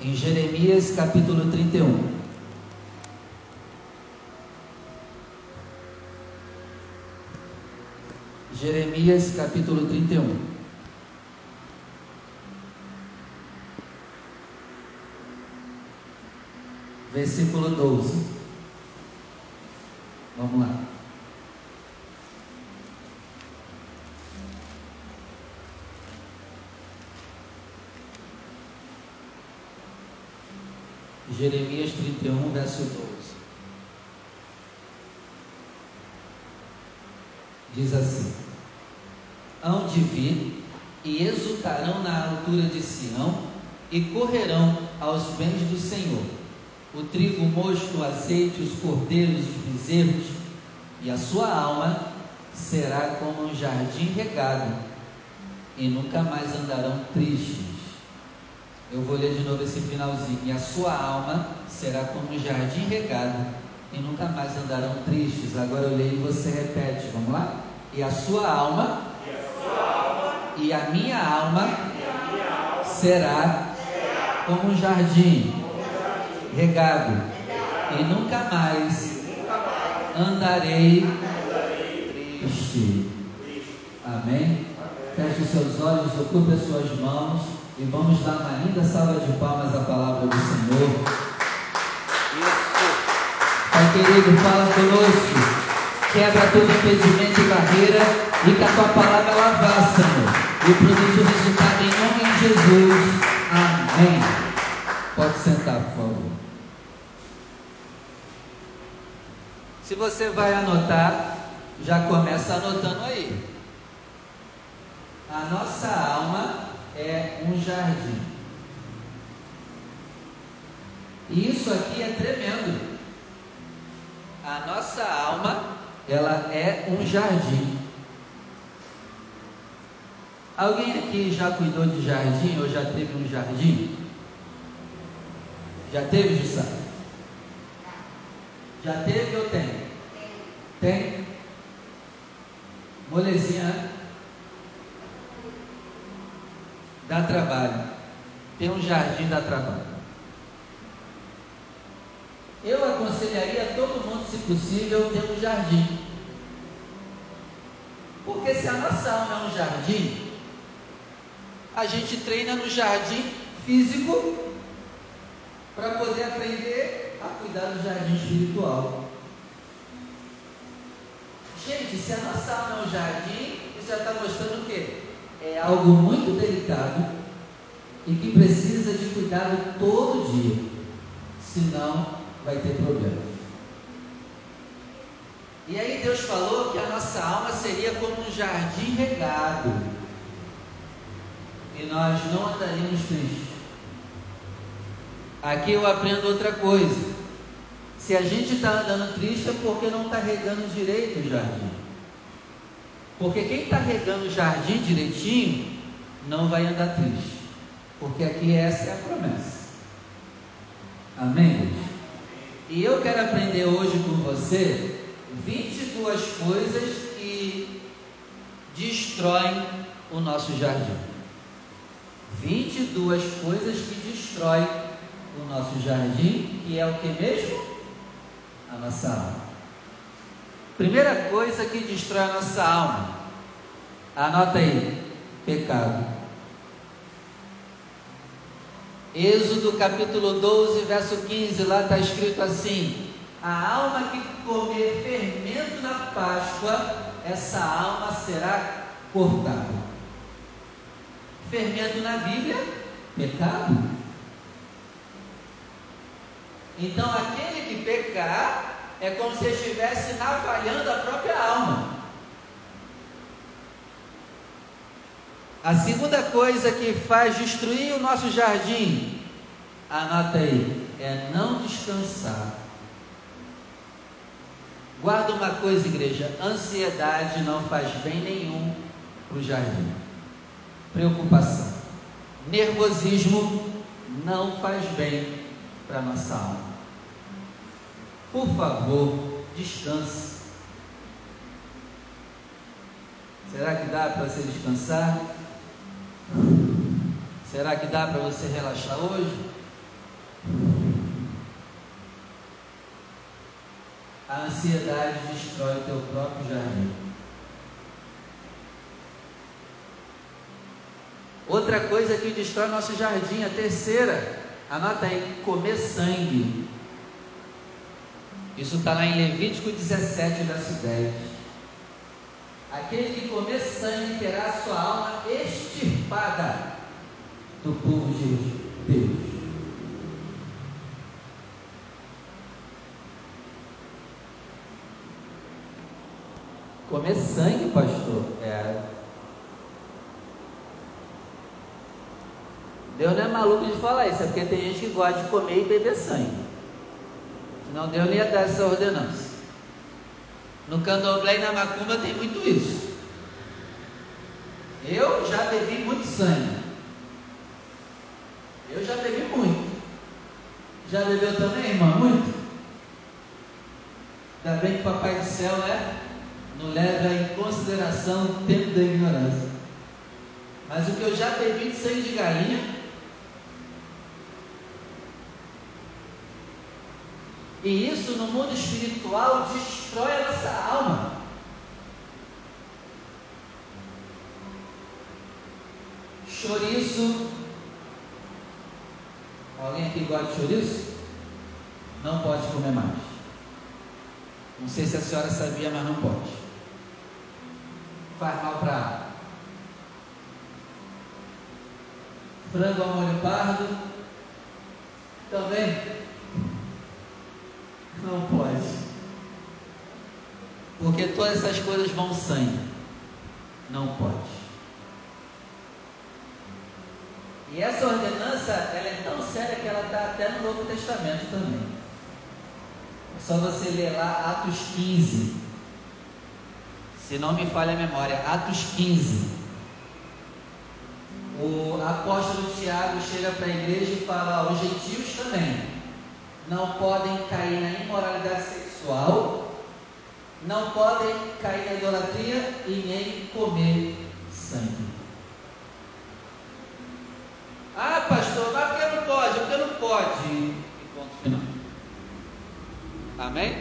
em Jeremias capítulo 31. Jeremias capítulo 31. Versículo 12. Vamos lá. Jeremias 31, verso 12. Diz assim: hão de vir e exultarão na altura de Sião e correrão aos bens do Senhor. O trigo mosto, o azeite, os cordeiros, os bezerros, e a sua alma será como um jardim regado, e nunca mais andarão tristes. Eu vou ler de novo esse finalzinho. E a sua alma será como um jardim regado, e nunca mais andarão tristes. Agora eu leio e você repete. Vamos lá? E a sua alma e a minha alma será como um jardim regado, e nunca mais andarei triste. Amém? Feche os seus olhos, ocupe as suas mãos e vamos dar uma linda salva de palmas à palavra do Senhor. Pai querido, fala conosco. Quebra todo impedimento e barreira e que a tua palavra ela vá, Senhor e produz o resultado em nome de Jesus. Amém. Pode sentar, por favor. Se você vai anotar, já começa anotando aí. A nossa alma é um jardim. E isso aqui é tremendo. A nossa alma, ela é um jardim. Alguém aqui já cuidou de jardim ou já teve um jardim? Já teve, Jussá? Já teve ou tem? Tem? Molezinha, né? Dá trabalho. Tem um jardim dá trabalho. Eu aconselharia todo mundo, se possível, ter um jardim. Porque se a nossa alma é um jardim, a gente treina no jardim físico para poder aprender a cuidar do jardim espiritual. Gente, se a nossa alma é um jardim, isso já está mostrando o quê? É algo muito delicado e que precisa de cuidado todo dia, senão vai ter problema. E aí Deus falou que a nossa alma seria como um jardim regado e nós não andaríamos tristes. Aqui eu aprendo outra coisa. Se a gente está andando triste é porque não está regando direito o jardim. Porque quem está regando o jardim direitinho não vai andar triste. Porque aqui essa é a promessa. Amém? E eu quero aprender hoje com você 22 coisas que destroem o nosso jardim. 22 coisas que destroem o nosso jardim, que é o que mesmo? A nossa alma. Primeira coisa que destrói a nossa alma, anota aí: pecado. Êxodo capítulo 12, verso 15, lá está escrito assim: A alma que comer fermento na Páscoa, essa alma será cortada fermento na Bíblia, pecado. Então aquele que pecar é como se estivesse navalhando a própria alma. A segunda coisa que faz destruir o nosso jardim, anota aí, é não descansar. Guarda uma coisa, igreja: ansiedade não faz bem nenhum para o jardim preocupação. Nervosismo não faz bem para a nossa alma. Por favor, descanse. Será que dá para você descansar? Será que dá para você relaxar hoje? A ansiedade destrói o teu próprio jardim. Outra coisa que destrói nosso jardim, a terceira, anota aí, comer sangue. Isso está lá em Levítico 17, verso 10. Aquele que comer sangue terá sua alma extirpada do povo de Deus. Comer sangue, pastor? É. Deus não é maluco de falar isso, é porque tem gente que gosta de comer e beber sangue. Não ia dar essa ordenança. No candomblé e na macumba tem muito isso. Eu já bebi muito sangue. Eu já bebi muito. Já bebeu também, irmã? Muito? Ainda bem que o Papai do Céu, né? Não leva em consideração o tempo da ignorância. Mas o que eu já bebi de sangue de galinha. E isso no mundo espiritual destrói a nossa alma. Chouriço. Alguém aqui gosta de chouriço? Não pode comer mais. Não sei se a senhora sabia, mas não pode. Faz mal para. Frango ao molho pardo. Também. Não pode. Porque todas essas coisas vão sangue. Não pode. E essa ordenança, ela é tão séria que ela está até no Novo Testamento também. É só você ler lá Atos 15. Se não me falha a memória, Atos 15. O apóstolo Tiago chega para a igreja e fala: os gentios também não podem cair na imoralidade sexual, não podem cair na idolatria e nem comer sangue. Ah, pastor, mas por que não pode? Por que não pode? E ponto final. Amém?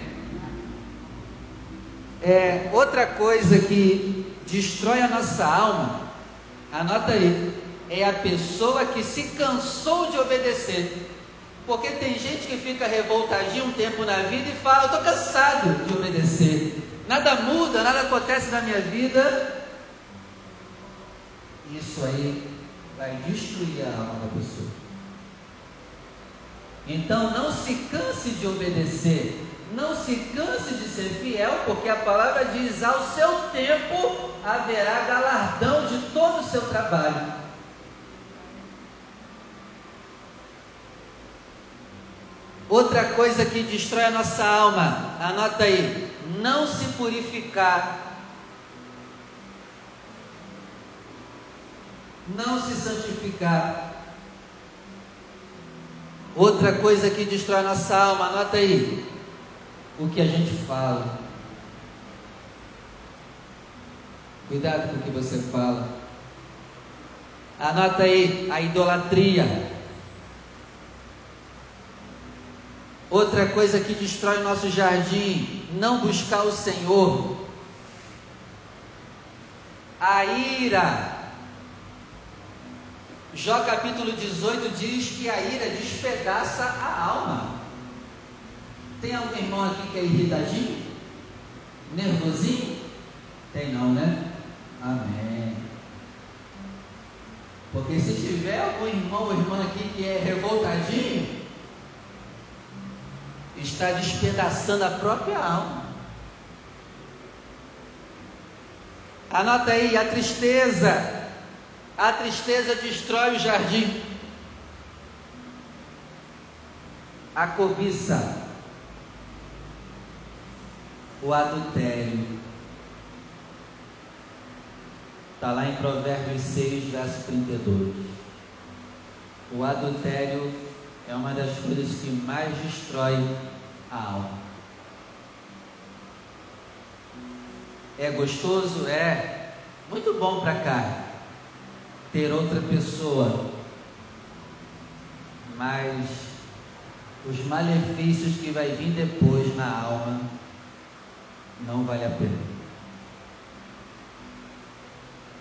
É, outra coisa que destrói a nossa alma, anota aí, é a pessoa que se cansou de obedecer. Porque tem gente que fica revoltadinho um tempo na vida e fala: Eu estou cansado de obedecer. Nada muda, nada acontece na minha vida. Isso aí vai destruir a alma da pessoa. Então não se canse de obedecer, não se canse de ser fiel, porque a palavra diz: ao seu tempo haverá galardão de todo o seu trabalho. Outra coisa que destrói a nossa alma, anota aí: não se purificar, não se santificar. Outra coisa que destrói a nossa alma, anota aí: o que a gente fala. Cuidado com o que você fala. Anota aí a idolatria. Outra coisa que destrói nosso jardim, não buscar o Senhor. A ira. Jó capítulo 18 diz que a ira despedaça a alma. Tem algum irmão aqui que é irritadinho? Nervosinho? Tem não, né? Amém. Porque se tiver algum irmão ou irmã aqui que é revoltadinho, está despedaçando a própria alma. Anota aí, a tristeza. A tristeza destrói o jardim. A cobiça. O adultério. Está lá em Provérbios 6, verso 32. O adultério é uma das coisas que mais destrói a alma. É gostoso? É. Muito bom para cá ter outra pessoa. Mas os malefícios que vai vir depois na alma não vale a pena.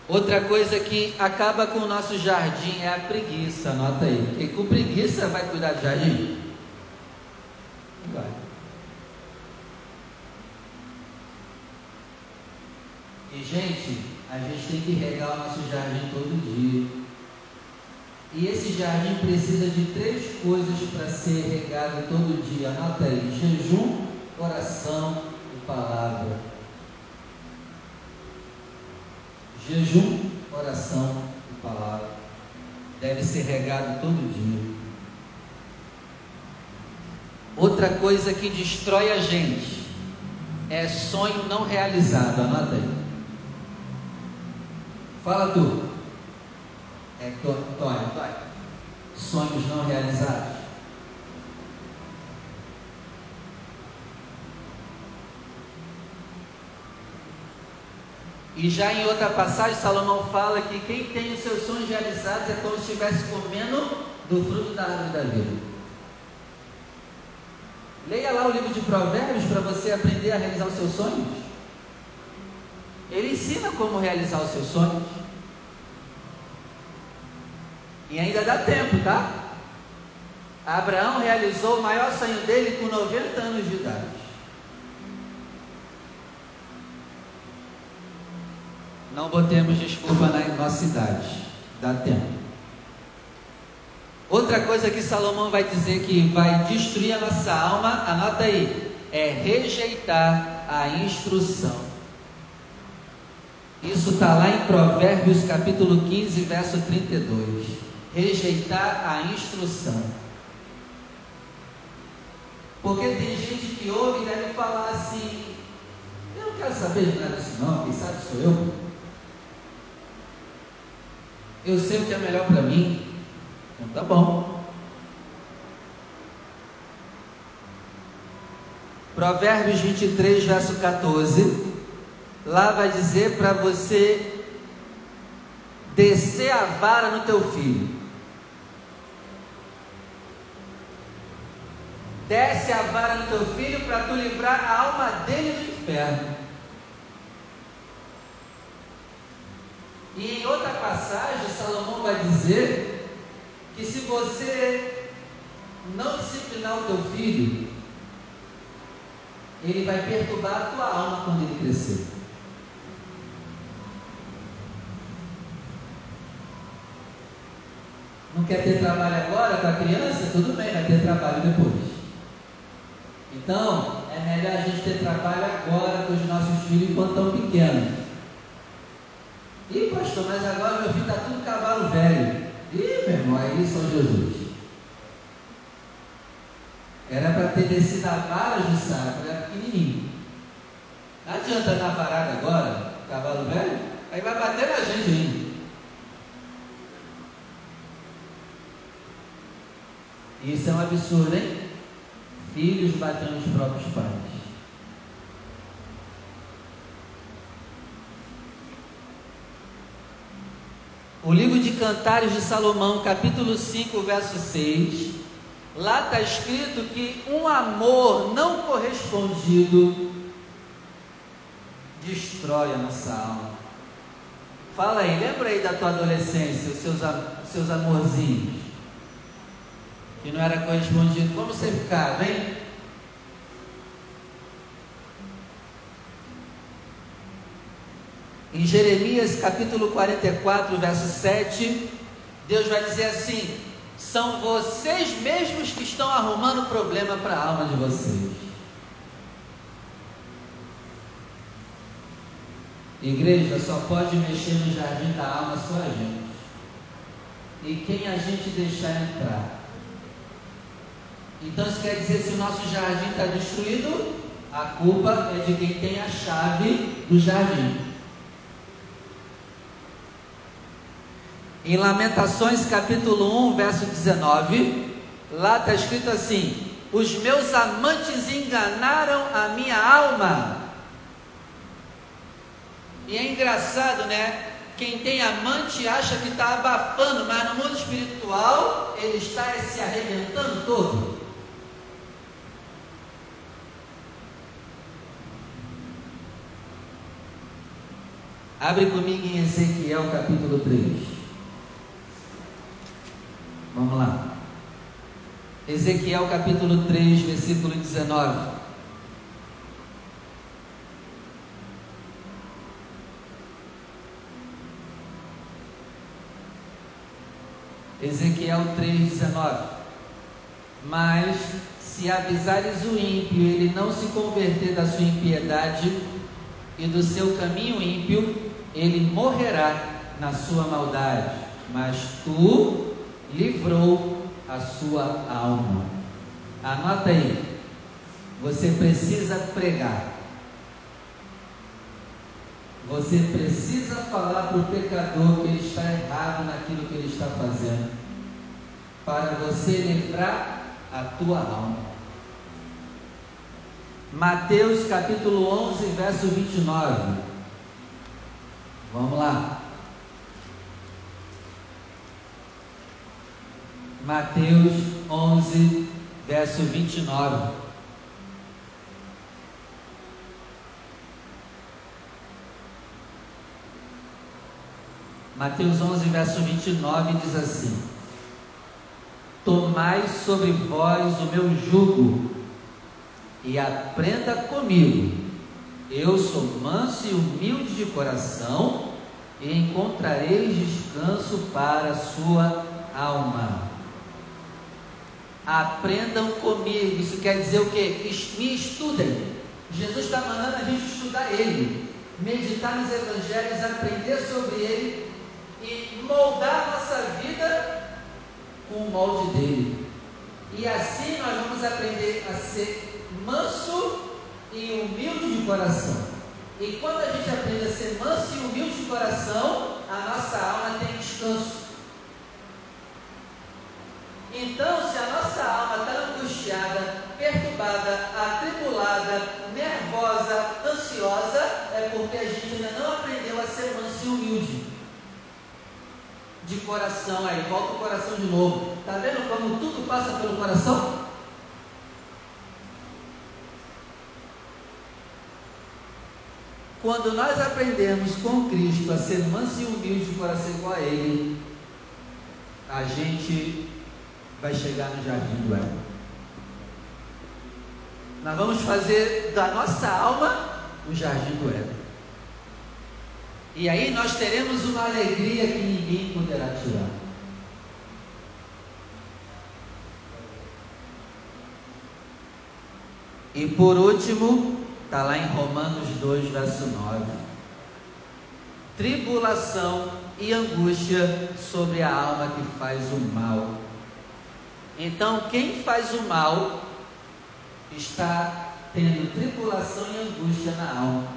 Outra coisa que acaba com o nosso jardim é a preguiça, anota aí. Porque com preguiça vai cuidar de jardim? Não vai. E gente, a gente tem que regar o nosso jardim todo dia. E esse jardim precisa de três coisas para ser regado todo dia. Anota aí: jejum, oração e palavra. Jejum, oração e palavra. Deve ser regado todo dia. Outra coisa que destrói a gente é sonho não realizado. Anota aí. Fala tu. É dói, dói. Sonhos não realizados. E já em outra passagem, Salomão fala que quem tem os seus sonhos realizados é como se estivesse comendo do fruto da árvore da vida. Leia lá o livro de Provérbios para você aprender a realizar os seus sonhos. Ele ensina como realizar os seus sonhos. E ainda dá tempo, tá? Abraão realizou o maior sonho dele com 90 anos de idade. Não botemos desculpa na nossa idade. Dá tempo. Outra coisa que Salomão vai dizer que vai destruir a nossa alma, anota aí, é rejeitar a instrução. Isso está lá em Provérbios capítulo 15, verso 32 rejeitar a instrução. Porque tem gente que ouve e deve falar assim: Eu não quero saber de nada disso, não, quem sabe sou eu. Eu sei o que é melhor para mim. Então tá bom. Provérbios 23, verso 14. Lá vai dizer para você descer a vara no teu filho. desce a vara no teu filho para tu livrar a alma dele do inferno. E em outra passagem, Salomão vai dizer que se você não disciplinar o teu filho, ele vai perturbar a tua alma quando ele crescer. Não quer ter trabalho agora com a criança? Tudo bem, vai ter trabalho depois. Então, é melhor a gente ter trabalho agora com os nossos filhos enquanto estão pequenos. Ih, pastor, mas agora meu filho está tudo cavalo velho. Ih, meu irmão, aí São Jesus. Era para ter descido a vara de Sara, era pequenininho. Não adianta na varada agora, cavalo velho, aí vai bater na gente ainda. Isso é um absurdo, hein? filhos batendo os próprios pais. O livro de Cantares de Salomão, capítulo 5, verso 6, lá está escrito que um amor não correspondido destrói a nossa alma. Fala aí, lembra aí da tua adolescência, os seus, os seus amorzinhos que não era correspondido, como você ficava, hein? Em Jeremias capítulo 44, verso 7, Deus vai dizer assim: são vocês mesmos que estão arrumando problema para a alma de vocês. Igreja só pode mexer no jardim da alma só a gente. E quem a gente deixar entrar. Então isso quer dizer se o nosso jardim está destruído, a culpa é de quem tem a chave do jardim. Em Lamentações capítulo 1, verso 19, lá está escrito assim: Os meus amantes enganaram a minha alma. E é engraçado, né? Quem tem amante acha que está abafando, mas no mundo espiritual ele está se arrebentando todo. Abre comigo em Ezequiel capítulo 3. Vamos lá. Ezequiel capítulo 3, versículo 19. Ezequiel 3,19. Mas se avisares o ímpio, ele não se converter da sua impiedade e do seu caminho ímpio, ele morrerá na sua maldade. Mas tu livrou a sua alma. Anota aí. Você precisa pregar. Você precisa falar para o pecador que ele está errado naquilo que ele está fazendo, para você livrar a tua alma. Mateus capítulo 11, verso 29. Vamos lá. Mateus 11, verso 29. Mateus 11, verso 29 diz assim: Tomai sobre vós o meu jugo e aprenda comigo. Eu sou manso e humilde de coração, e encontrareis descanso para a sua alma. Aprendam comigo, isso quer dizer o que? Me estudem. Jesus está mandando a gente estudar Ele, meditar nos Evangelhos, aprender sobre Ele e moldar nossa vida com o molde dele. E assim nós vamos aprender a ser manso e humilde de coração. E quando a gente aprende a ser manso e humilde de coração, a nossa alma tem descanso. Então, se a nossa alma está angustiada, perturbada, atribulada, nervosa, ansiosa, é porque a gente ainda não aprendeu a ser manso e humilde de coração. Aí volta o coração de novo. Está vendo como tudo passa pelo coração? Quando nós aprendemos com Cristo a ser manso e humilde de coração igual a Ele, a gente vai chegar no jardim do Éden. Nós vamos fazer da nossa alma o jardim do Éden. E aí nós teremos uma alegria que ninguém poderá tirar. E por último, está lá em Romanos 2, verso 9. Tribulação e angústia sobre a alma que faz o mal. Então, quem faz o mal está tendo tribulação e angústia na alma.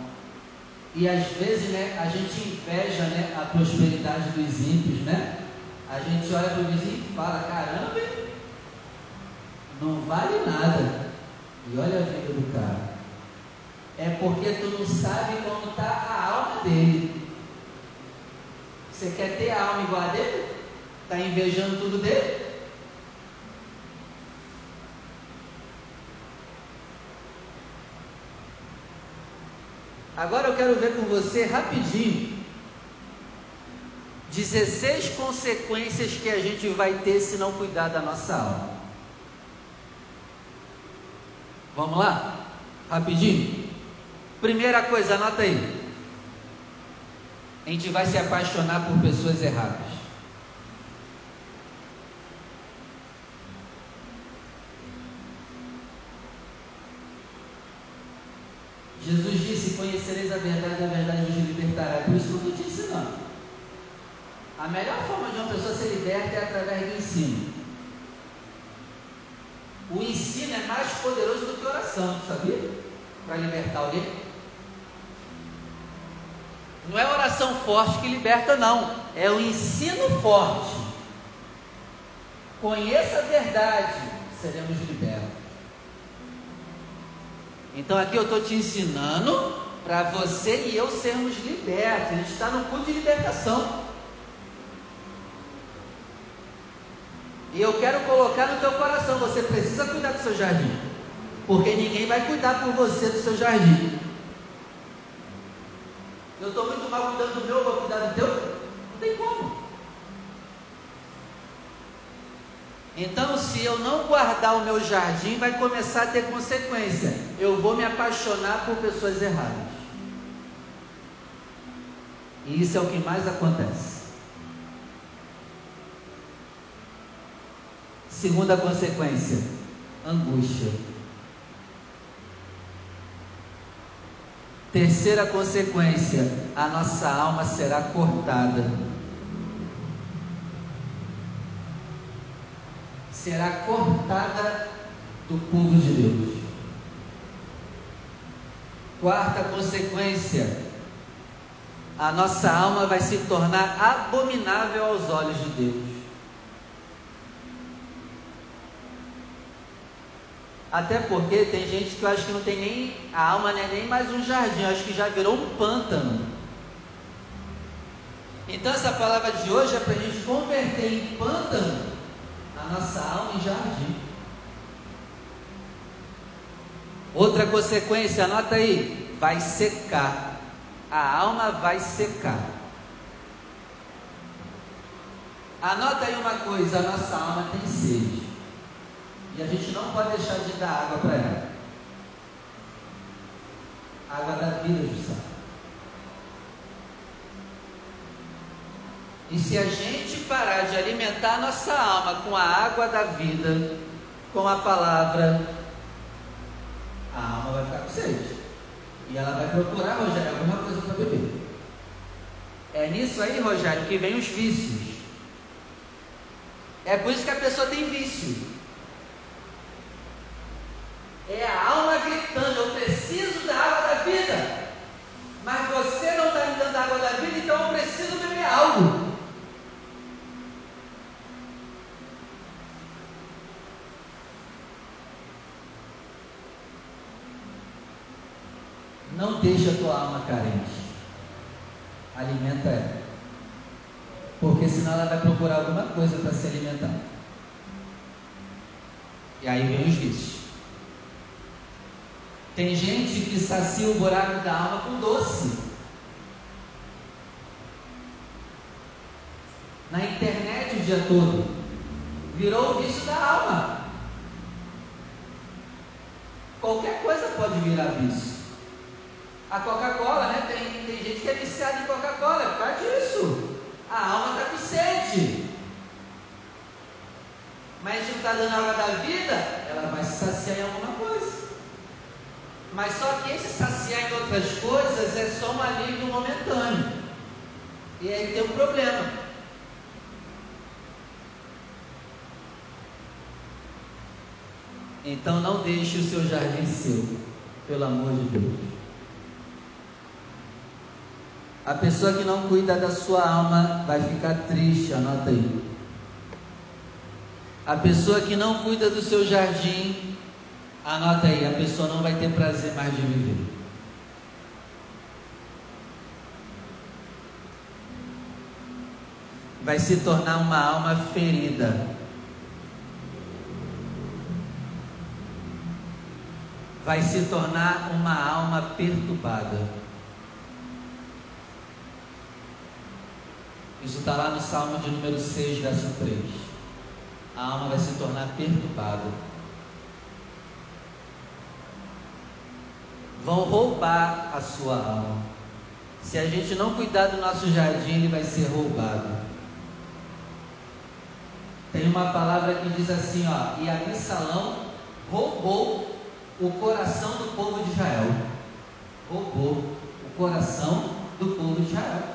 E às vezes né, a gente inveja né, a prosperidade dos ímpios, né? A gente olha para o vizinho e fala, caramba, não vale nada. E olha a vida do cara. É porque tu não sabe como está a alma dele. Você quer ter a alma igual a dele? Está invejando tudo dele? Agora eu quero ver com você rapidinho 16 consequências que a gente vai ter se não cuidar da nossa alma. Vamos lá? Rapidinho. Primeira coisa, anota aí. A gente vai se apaixonar por pessoas erradas. Jesus disse: Conhecereis a verdade, a verdade vos libertará. Por isso estou te ensinando. A melhor forma de uma pessoa ser liberta é através do ensino. O ensino é mais poderoso do que oração, sabia? Para libertar alguém. Não é oração forte que liberta, não. É o ensino forte. Conheça a verdade, seremos libertos. Então aqui eu estou te ensinando para você e eu sermos libertos. A gente está no culto de libertação. E eu quero colocar no teu coração: você precisa cuidar do seu jardim. Porque ninguém vai cuidar por você do seu jardim. Eu estou muito mal cuidando do meu, vou cuidar do teu? Não tem como. Então, se eu não guardar o meu jardim, vai começar a ter consequência. Eu vou me apaixonar por pessoas erradas. E isso é o que mais acontece. Segunda consequência: angústia. Terceira consequência: a nossa alma será cortada. Será cortada do povo de Deus. Quarta consequência: a nossa alma vai se tornar abominável aos olhos de Deus. Até porque tem gente que eu acho que não tem nem a alma, né, nem mais um jardim, eu acho que já virou um pântano. Então essa palavra de hoje é para a gente converter em pântano a nossa alma em jardim. Outra consequência, anota aí, vai secar. A alma vai secar. Anota aí uma coisa, a nossa alma tem sede. E a gente não pode deixar de dar água para ela. Água da vida, Jussá. E se a gente parar de alimentar nossa alma com a água da vida, com a palavra, a alma vai ficar com sede. E ela vai procurar, Rogério, alguma coisa para beber. É nisso aí, Rogério, que vem os vícios. É por isso que a pessoa tem vício. É a alma gritando: Eu preciso da água da vida. Mas você não está me dando a água da vida, então eu preciso beber algo. Não deixa a tua alma carente. Alimenta ela. Porque senão ela vai procurar alguma coisa para se alimentar. E aí vem os vícios. Tem gente que sacia o buraco da alma com doce. Na internet o dia todo. Virou o vício da alma. Qualquer coisa pode virar vício. A Coca-Cola, né? Tem, tem gente que é viciada em Coca-Cola, é por causa disso. A alma está com sede. Mas não está dando água da vida, ela vai se saciar em alguma coisa. Mas só que esse saciar em outras coisas é só um alívio momentâneo. E aí tem um problema. Então não deixe o seu jardim seu, pelo amor de Deus. A pessoa que não cuida da sua alma vai ficar triste, anota aí. A pessoa que não cuida do seu jardim Anota aí, a pessoa não vai ter prazer mais de viver. Vai se tornar uma alma ferida. Vai se tornar uma alma perturbada. Isso está lá no Salmo de número 6, verso 3. A alma vai se tornar perturbada. vão roubar a sua alma. Se a gente não cuidar do nosso jardim, ele vai ser roubado. Tem uma palavra que diz assim, ó, e Absalão roubou o coração do povo de Israel. Roubou o coração do povo de Israel.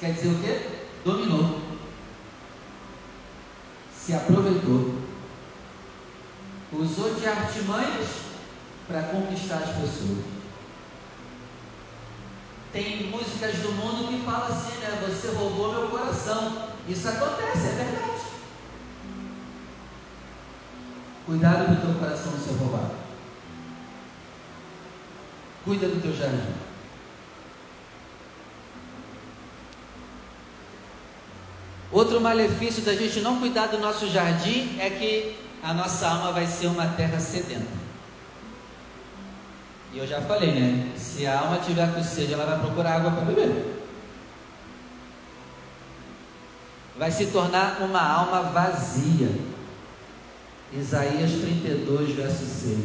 Quer dizer o quê? Dominou. Se aproveitou. Usou de artimanhas para conquistar as pessoas. Tem músicas do mundo que falam assim, né? Você roubou meu coração. Isso acontece, é verdade. Cuidado do teu coração ser roubado. Cuida do teu jardim. Outro malefício da gente não cuidar do nosso jardim é que a nossa alma vai ser uma terra sedenta. E eu já falei, né? Se a alma tiver com sede, ela vai procurar água para beber. Vai se tornar uma alma vazia. Isaías 32, verso 6.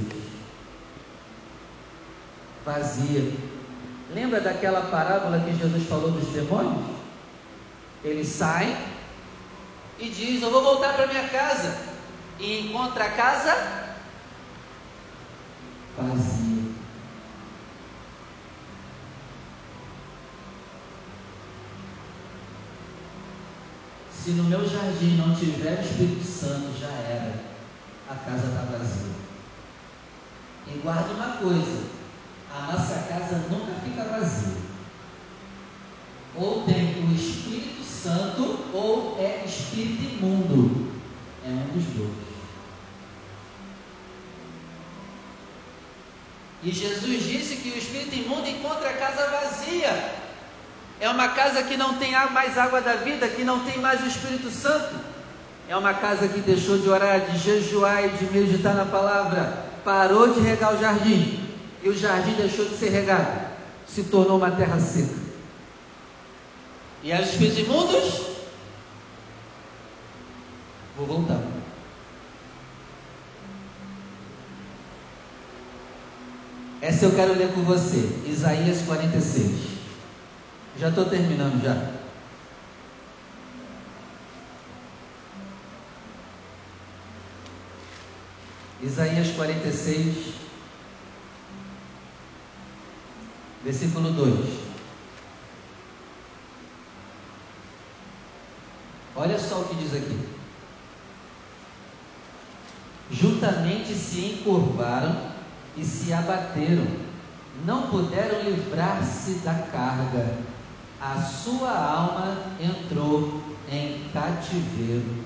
Vazia. Lembra daquela parábola que Jesus falou dos demônios? Ele sai e diz: Eu vou voltar para minha casa. E encontra a casa vazia. Se no meu jardim não tiver o Espírito Santo, já era. A casa está vazia. E guarde uma coisa: a nossa casa nunca fica vazia. Ou tem o Espírito Santo, ou é espírito imundo. É um dos dois. E Jesus disse que o espírito imundo encontra a casa vazia. É uma casa que não tem mais água da vida, que não tem mais o Espírito Santo. É uma casa que deixou de orar, de jejuar e de meditar na palavra. Parou de regar o jardim. E o jardim deixou de ser regado. Se tornou uma terra seca. E os espíritos imundos? Vou voltar. Essa eu quero ler com você. Isaías 46. Já estou terminando já. Isaías 46, versículo 2. Olha só o que diz aqui. Juntamente se encurvaram e se abateram, não puderam livrar-se da carga a sua alma entrou em cativeiro.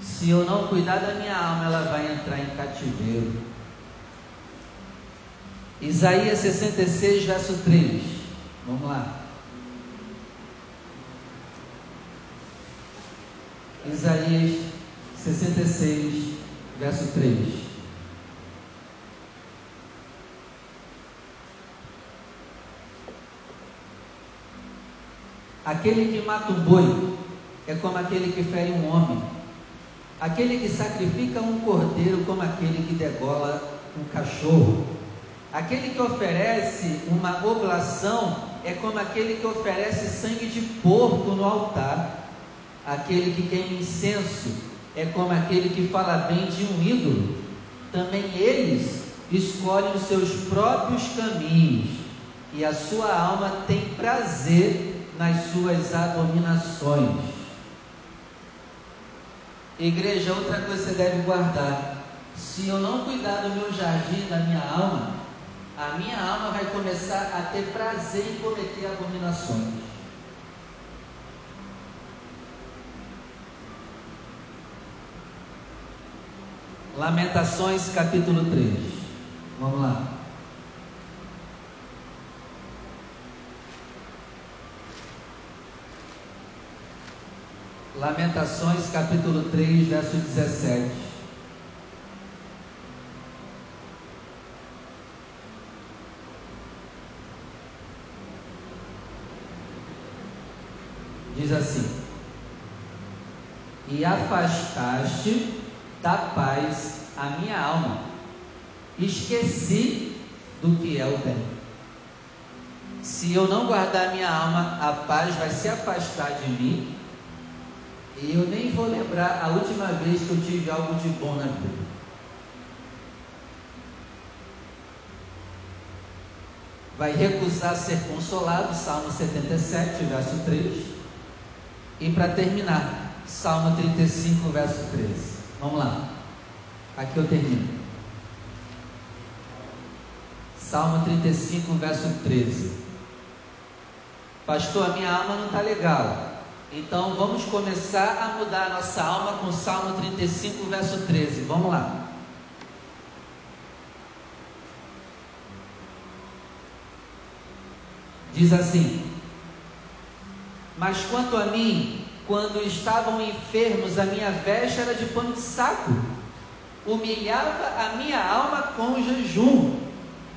Se eu não cuidar da minha alma, ela vai entrar em cativeiro. Isaías 66, verso 3. Vamos lá. Isaías 66, verso 3. Aquele que mata um boi é como aquele que fere um homem. Aquele que sacrifica um cordeiro como aquele que degola um cachorro. Aquele que oferece uma oblação é como aquele que oferece sangue de porco no altar. Aquele que queima incenso é como aquele que fala bem de um ídolo. Também eles escolhem os seus próprios caminhos e a sua alma tem prazer nas suas abominações. Igreja, outra coisa você deve guardar: se eu não cuidar do meu jardim, da minha alma, a minha alma vai começar a ter prazer em cometer abominações. Lamentações capítulo 3. Vamos lá. Lamentações capítulo 3, verso 17. Diz assim: E afastaste da paz a minha alma, esqueci do que é o bem. Se eu não guardar minha alma, a paz vai se afastar de mim e eu nem vou lembrar a última vez que eu tive algo de bom na vida. Vai recusar ser consolado, Salmo 77, verso 3. E para terminar, Salmo 35, verso 13. Vamos lá. Aqui eu termino. Salmo 35, verso 13. Pastor, a minha alma não está legal. Então vamos começar a mudar a nossa alma com Salmo 35, verso 13. Vamos lá. Diz assim: Mas quanto a mim, quando estavam enfermos, a minha veste era de pano de saco, humilhava a minha alma com jejum,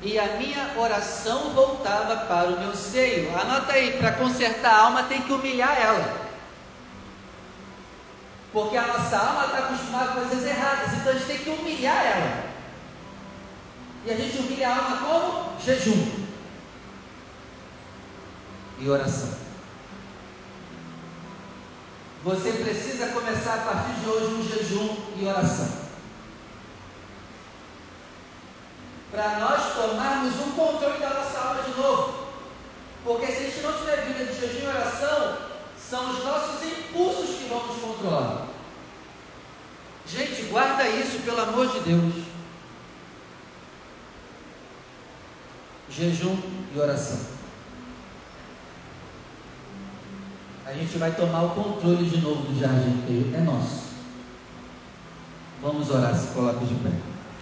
e a minha oração voltava para o meu seio. Anota aí, para consertar a alma tem que humilhar ela. Porque a nossa alma está acostumada com coisas erradas, então a gente tem que humilhar ela. E a gente humilha a alma como? Jejum e oração. Você precisa começar a partir de hoje um jejum e oração. para nós tomarmos o controle da nossa alma de novo. Porque se a gente não tiver vida de jejum e oração, são os nossos impulsos que vão nos controlar. Gente, guarda isso, pelo amor de Deus. Jejum e oração. A gente vai tomar o controle de novo do jardim, é nosso. Vamos orar, se coloca de pé.